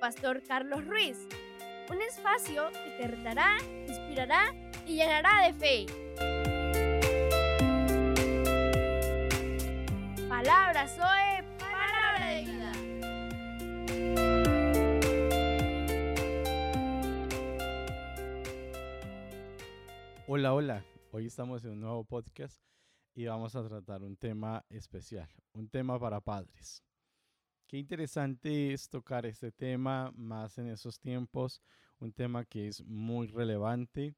Pastor Carlos Ruiz. Un espacio que te retará, inspirará y llenará de fe. Palabra Zoe, palabra de vida. Hola, hola. Hoy estamos en un nuevo podcast y vamos a tratar un tema especial, un tema para padres. Qué interesante es tocar este tema más en esos tiempos, un tema que es muy relevante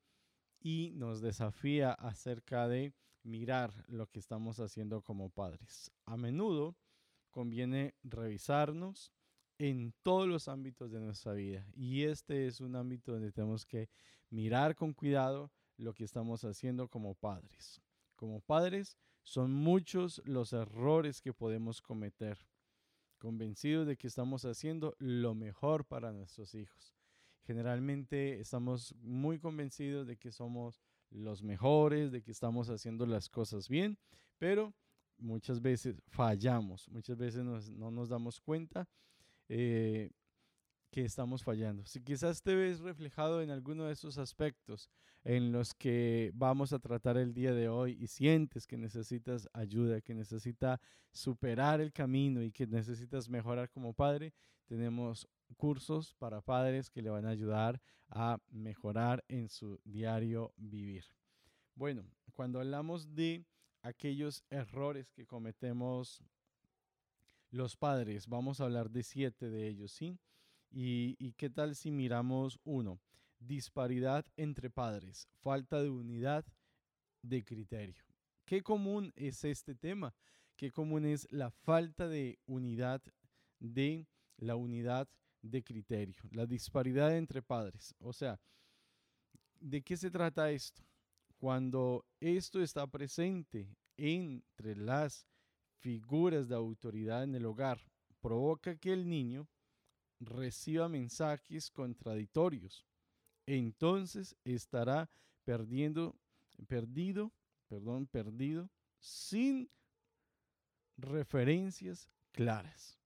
y nos desafía acerca de mirar lo que estamos haciendo como padres. A menudo conviene revisarnos en todos los ámbitos de nuestra vida y este es un ámbito donde tenemos que mirar con cuidado lo que estamos haciendo como padres. Como padres son muchos los errores que podemos cometer, convencidos de que estamos haciendo lo mejor para nuestros hijos. Generalmente estamos muy convencidos de que somos los mejores, de que estamos haciendo las cosas bien, pero muchas veces fallamos, muchas veces no nos damos cuenta eh, que estamos fallando. Si quizás te ves reflejado en alguno de esos aspectos en los que vamos a tratar el día de hoy y sientes que necesitas ayuda, que necesitas superar el camino y que necesitas mejorar como padre, tenemos cursos para padres que le van a ayudar a mejorar en su diario vivir. Bueno, cuando hablamos de aquellos errores que cometemos los padres, vamos a hablar de siete de ellos, ¿sí? ¿Y, qué tal si miramos uno? Disparidad entre padres, falta de unidad de criterio. ¿Qué común es este tema? ¿Qué común es la falta de unidad de la unidad de criterio? La disparidad entre padres. O sea, ¿de qué se trata esto? Cuando esto está presente entre las figuras de autoridad en el hogar, provoca que el niño reciba mensajes contradictorios. Entonces estará perdiendo, perdido, perdón, perdido, sin referencias claras.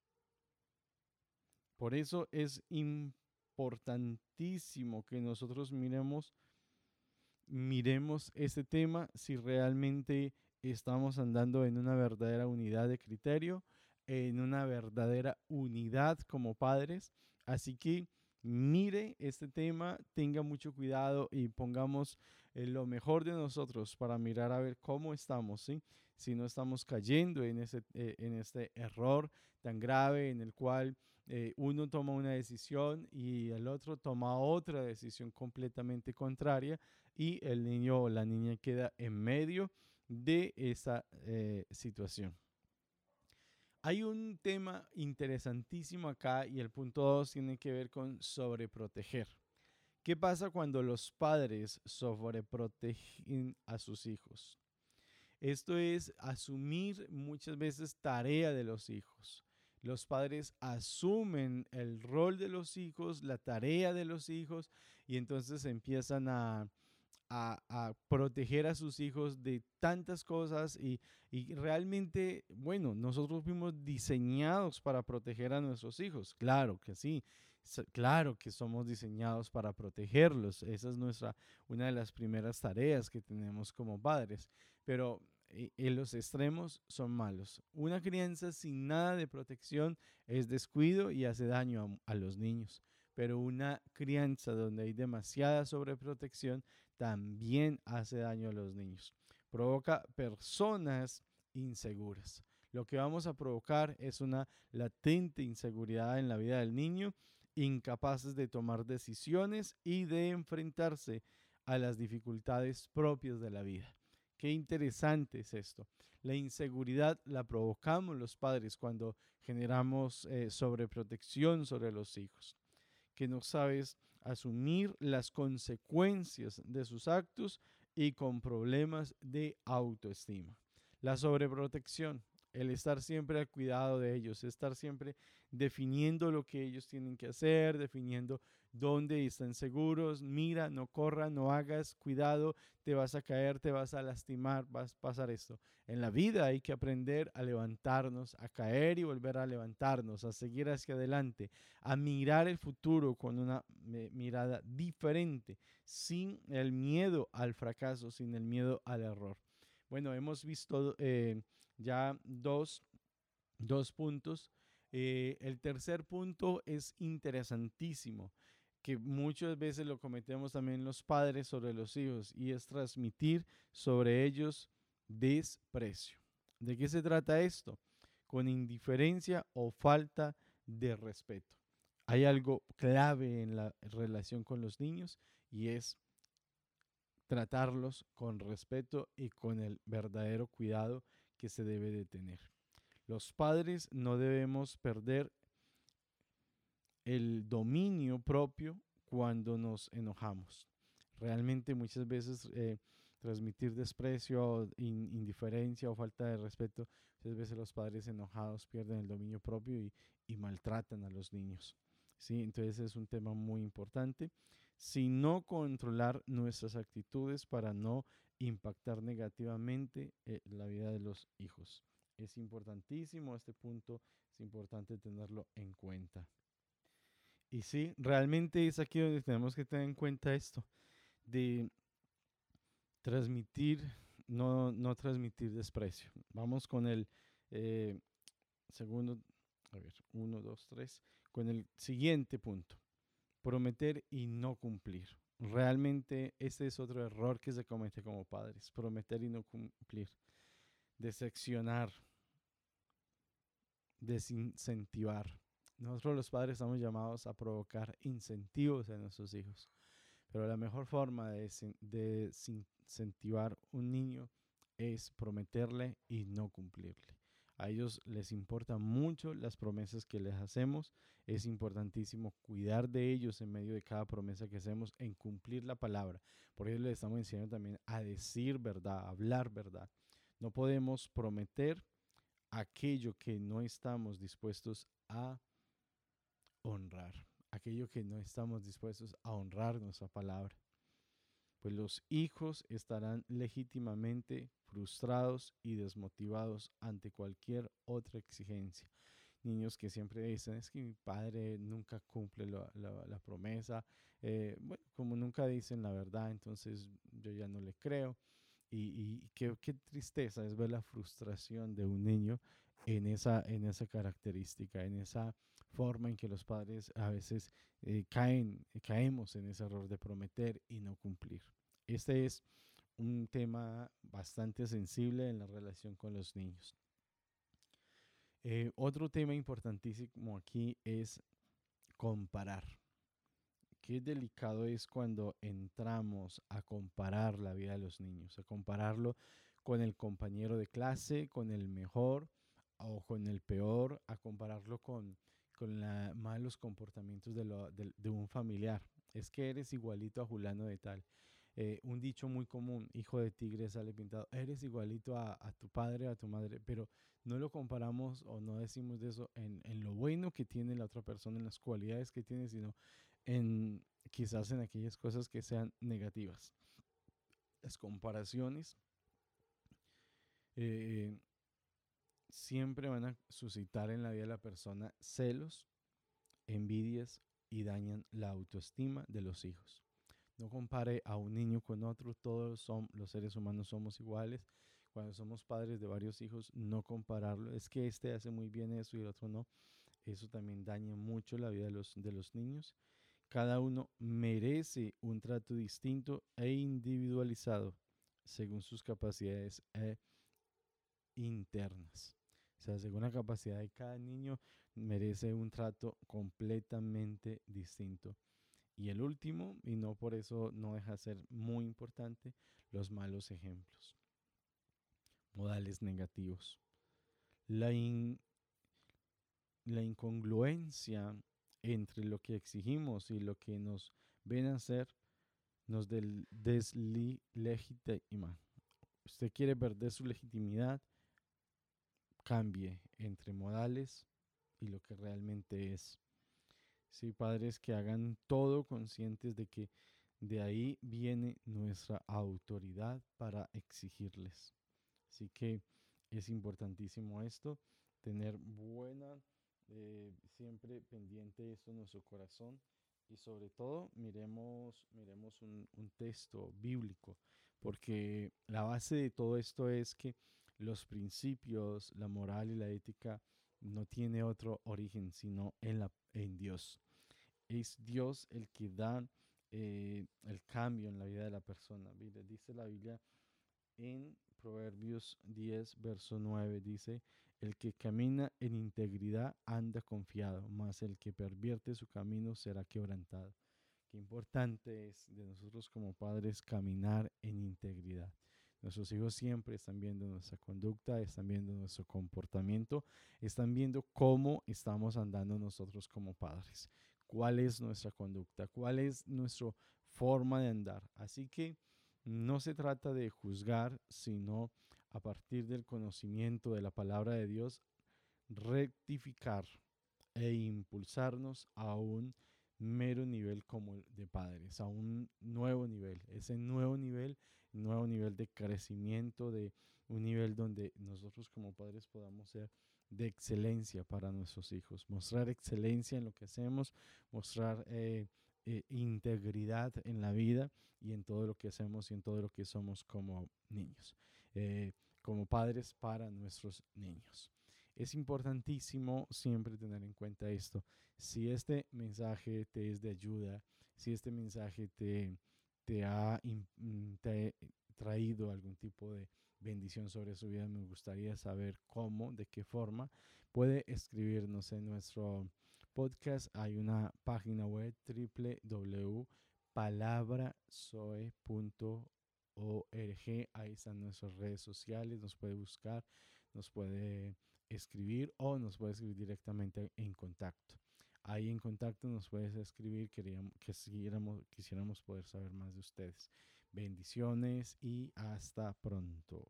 Por eso es importantísimo que nosotros miremos, miremos este tema si realmente estamos andando en una verdadera unidad de criterio en una verdadera unidad como padres. Así que mire este tema, tenga mucho cuidado y pongamos eh, lo mejor de nosotros para mirar a ver cómo estamos, si no estamos cayendo en, ese, eh, en este error tan grave en el cual eh, uno toma una decisión y el otro toma otra decisión completamente contraria y el niño o la niña queda en medio de esa situación. Hay un tema interesantísimo acá y el punto 2 tiene que ver con sobreproteger. ¿Qué pasa cuando los padres sobreprotegen a sus hijos? Esto es asumir muchas veces tarea de los hijos. Los padres asumen el rol de los hijos, la tarea de los hijos y entonces empiezan a, a, proteger a sus hijos de tantas cosas y, realmente, bueno, nosotros fuimos diseñados para proteger a nuestros hijos, claro que sí, claro que somos diseñados para protegerlos, esa es nuestra, una de las primeras tareas que tenemos como padres, pero eh, en los extremos son malos. Una crianza sin nada de protección es descuido y hace daño a, a los niños. Pero una crianza donde hay demasiada sobreprotección también hace daño a los niños. Provoca personas inseguras. Lo que vamos a provocar es una latente inseguridad en la vida del niño, incapaces de tomar decisiones y de enfrentarse a las dificultades propias de la vida. Qué interesante es esto. La inseguridad la provocamos los padres cuando generamos eh, sobreprotección sobre los hijos, que no sabes asumir las consecuencias de sus actos y con problemas de autoestima. La sobreprotección, el estar siempre al cuidado de ellos, estar siempre definiendo lo que ellos tienen que hacer, definiendo donde están seguros, mira, no corra, no hagas, cuidado, te vas a caer, te vas a lastimar, vas a pasar esto. En la vida hay que aprender a levantarnos, a caer y volver a levantarnos, a seguir hacia adelante, a mirar el futuro con una mirada diferente, sin el miedo al fracaso, sin el miedo al error. Bueno, hemos visto eh, ya dos, dos puntos. Eh, el tercer punto es interesantísimo que muchas veces lo cometemos también los padres sobre los hijos y es transmitir sobre ellos desprecio. ¿De qué se trata esto? Con indiferencia o falta de respeto. Hay algo clave en la relación con los niños y es tratarlos con respeto y con el verdadero cuidado que se debe de tener. Los padres no debemos perder el dominio propio cuando nos enojamos. Realmente muchas veces eh, transmitir desprecio, indiferencia o falta de respeto, muchas veces los padres enojados pierden el dominio propio y, y maltratan a los niños. ¿sí? Entonces es un tema muy importante. Si no controlar nuestras actitudes para no impactar negativamente eh, la vida de los hijos. Es importantísimo este punto, es importante tenerlo en cuenta. Y sí, realmente es aquí donde tenemos que tener en cuenta esto, de transmitir, no, no transmitir desprecio. Vamos con el eh, segundo, a ver, uno, dos, tres, con el siguiente punto, prometer y no cumplir. Realmente este es otro error que se comete como padres, prometer y no cumplir, decepcionar, desincentivar nosotros los padres estamos llamados a provocar incentivos en nuestros hijos. Pero la mejor forma de, de incentivar un niño es prometerle y no cumplirle. A ellos les importan mucho las promesas que les hacemos. Es importantísimo cuidar de ellos en medio de cada promesa que hacemos, en cumplir la palabra. Por eso les estamos enseñando también a decir verdad, a hablar verdad. No podemos prometer aquello que no estamos dispuestos a honrar, aquello que no estamos dispuestos a honrar nuestra palabra. Pues los hijos estarán legítimamente frustrados y desmotivados ante cualquier otra exigencia. Niños que siempre dicen, es que mi padre nunca cumple la, promesa, eh, bueno, como nunca dicen la verdad, entonces yo ya no le creo. Y, qué, qué, tristeza es ver la frustración de un niño en esa, en esa característica, en esa forma en que los padres a veces eh, caen, caemos en ese error de prometer y no cumplir. Este es un tema bastante sensible en la relación con los niños. Eh, otro tema importantísimo aquí es comparar. Qué delicado es cuando entramos a comparar la vida de los niños, a compararlo con el compañero de clase, con el mejor o con el peor, a compararlo con con la, malos comportamientos de, de, un familiar. Es que eres igualito a Julano de tal. Eh, un dicho muy común, hijo de tigre sale pintado, eres igualito a, tu padre, a tu madre, pero no lo comparamos o no decimos de eso en, lo bueno que tiene la otra persona, en las cualidades que tiene, sino en quizás en aquellas cosas que sean negativas. Las comparaciones eh, siempre van a suscitar en la vida de la persona celos, envidias y dañan la autoestima de los hijos. No compare a un niño con otro, todos son, los seres humanos somos iguales. Cuando somos padres de varios hijos, no compararlo. Es que este hace muy bien eso y el otro no. Eso también daña mucho la vida de los, de los niños. Cada uno merece un trato distinto e individualizado según sus capacidades e internas. O sea, según la capacidad de cada niño, merece un trato completamente distinto. Y el último, y no por eso no deja de ser muy importante, los malos ejemplos. Modales negativos. La, la incongruencia entre lo que exigimos y lo que nos ven a hacer nos deslegitima. Usted quiere perder su legitimidad, cambie entre modales y lo que realmente es. Sí, padres que hagan todo conscientes de que de ahí viene nuestra autoridad para exigirles. Así que es importantísimo esto, tener buena, eh, siempre pendiente esto en nuestro corazón y sobre todo miremos, miremos un, un texto bíblico, porque la base de todo esto es que los principios, la moral y la ética no tiene otro origen sino en, la, en Dios. Es Dios el que da eh, el cambio en la vida de la persona. Dice la Biblia en Proverbios 10, verso 9, dice, el que camina en integridad anda confiado, mas el que pervierte su camino será quebrantado. Qué importante es de nosotros como padres caminar en integridad. Nuestros hijos siempre están viendo nuestra conducta, están viendo nuestro comportamiento, están viendo cómo estamos andando nosotros como padres, cuál es nuestra conducta, cuál es nuestra forma de andar. Así que no se trata de juzgar, sino a partir del conocimiento de la palabra de Dios, rectificar e impulsarnos a un mero nivel como de padres, a un nuevo nivel. Ese nuevo nivel, nuevo nivel de crecimiento, de un nivel donde nosotros como padres podamos ser de excelencia para nuestros hijos, mostrar excelencia en lo que hacemos, mostrar eh, eh, integridad en la vida y en todo lo que hacemos y en todo lo que somos como niños, eh, como padres para nuestros niños. Es importantísimo siempre tener en cuenta esto. Si este mensaje te es de ayuda, si este mensaje te, te ha mm, traído algún tipo de bendición sobre su vida, me gustaría saber cómo, de qué forma. Puede escribirnos en nuestro podcast. Hay una página web www.palabrasoe.org. Ahí están nuestras redes sociales. Nos puede buscar, nos puede escribir o nos puede escribir directamente en contacto. Ahí en contacto nos puedes escribir, queríamos, que quisiéramos poder saber más de ustedes. Bendiciones y hasta pronto.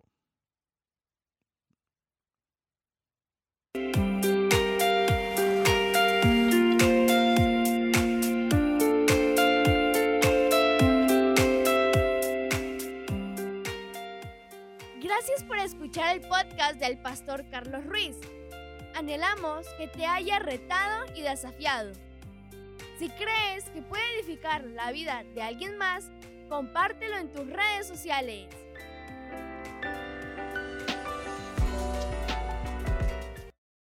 Gracias por escuchar el podcast del pastor Carlos Ruiz. Anhelamos que te haya retado y desafiado. Si crees que puede edificar la vida de alguien más, compártelo en tus redes sociales.